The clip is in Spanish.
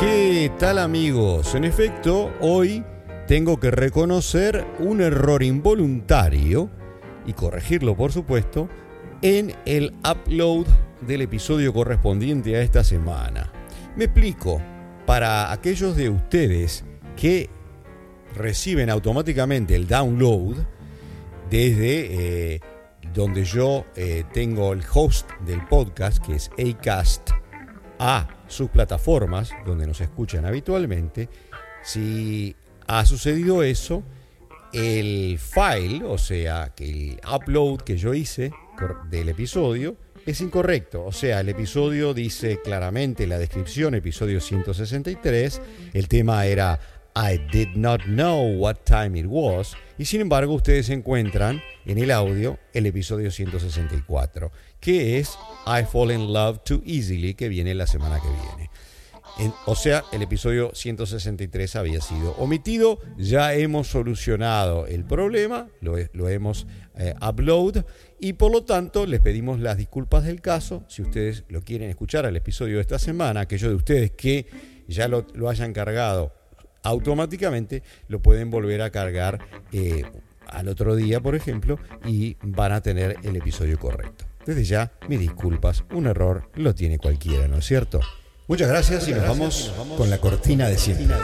¿Qué tal amigos? En efecto, hoy tengo que reconocer un error involuntario y corregirlo por supuesto en el upload del episodio correspondiente a esta semana. Me explico, para aquellos de ustedes que reciben automáticamente el download desde eh, donde yo eh, tengo el host del podcast, que es Acast, a sus plataformas donde nos escuchan habitualmente. Si ha sucedido eso, el file, o sea, que el upload que yo hice del episodio es incorrecto. O sea, el episodio dice claramente en la descripción, episodio 163, el tema era I did not know what time it was. Y sin embargo, ustedes encuentran en el audio el episodio 164, que es I fall in love too easily, que viene la semana que viene. o sea, el episodio 163 había sido omitido. Ya hemos solucionado el problema, lo, hemos eh, upload y por lo tanto les pedimos las disculpas del caso. Si ustedes lo quieren escuchar al episodio de esta semana, aquellos de ustedes que ya lo, lo hayan cargado automáticamente lo pueden volver a cargar eh, al otro día, por ejemplo, y van a tener el episodio correcto. Desde ya, mis disculpas, un error lo tiene cualquiera, ¿no es cierto? Muchas gracias, y, nos vamos con la cortina de siempre.